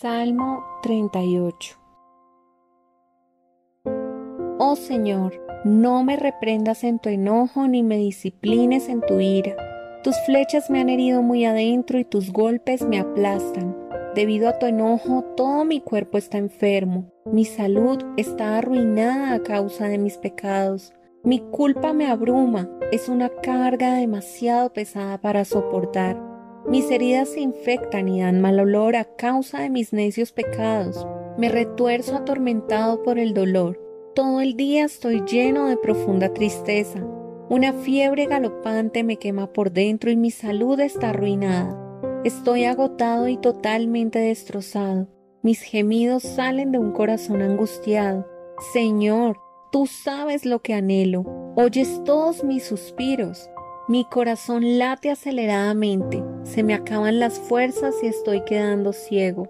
Salmo 38 Oh Señor, no me reprendas en tu enojo ni me disciplines en tu ira. Tus flechas me han herido muy adentro y tus golpes me aplastan. Debido a tu enojo, todo mi cuerpo está enfermo. Mi salud está arruinada a causa de mis pecados. Mi culpa me abruma. Es una carga demasiado pesada para soportar. Mis heridas se infectan y dan mal olor a causa de mis necios pecados. Me retuerzo atormentado por el dolor. Todo el día estoy lleno de profunda tristeza. Una fiebre galopante me quema por dentro y mi salud está arruinada. Estoy agotado y totalmente destrozado. Mis gemidos salen de un corazón angustiado. Señor, tú sabes lo que anhelo. Oyes todos mis suspiros. Mi corazón late aceleradamente, se me acaban las fuerzas y estoy quedando ciego.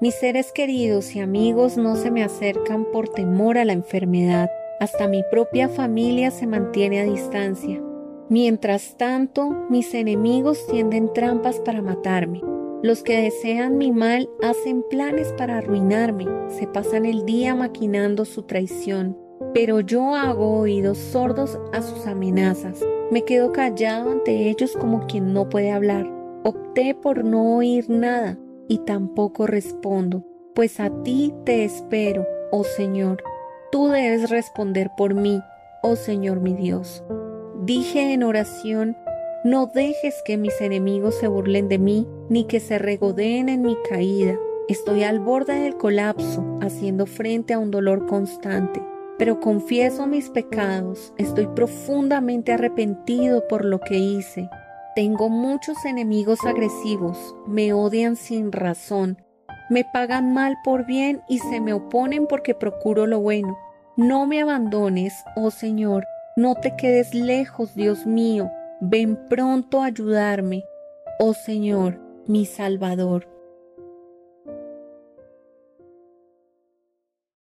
Mis seres queridos y amigos no se me acercan por temor a la enfermedad, hasta mi propia familia se mantiene a distancia. Mientras tanto, mis enemigos tienden trampas para matarme. Los que desean mi mal hacen planes para arruinarme, se pasan el día maquinando su traición, pero yo hago oídos sordos a sus amenazas. Me quedo callado ante ellos como quien no puede hablar. Opté por no oír nada y tampoco respondo, pues a ti te espero, oh Señor. Tú debes responder por mí, oh Señor mi Dios. Dije en oración, no dejes que mis enemigos se burlen de mí, ni que se regodeen en mi caída. Estoy al borde del colapso, haciendo frente a un dolor constante pero confieso mis pecados, estoy profundamente arrepentido por lo que hice. Tengo muchos enemigos agresivos, me odian sin razón, me pagan mal por bien y se me oponen porque procuro lo bueno. No me abandones, oh Señor, no te quedes lejos, Dios mío, ven pronto a ayudarme, oh Señor, mi Salvador.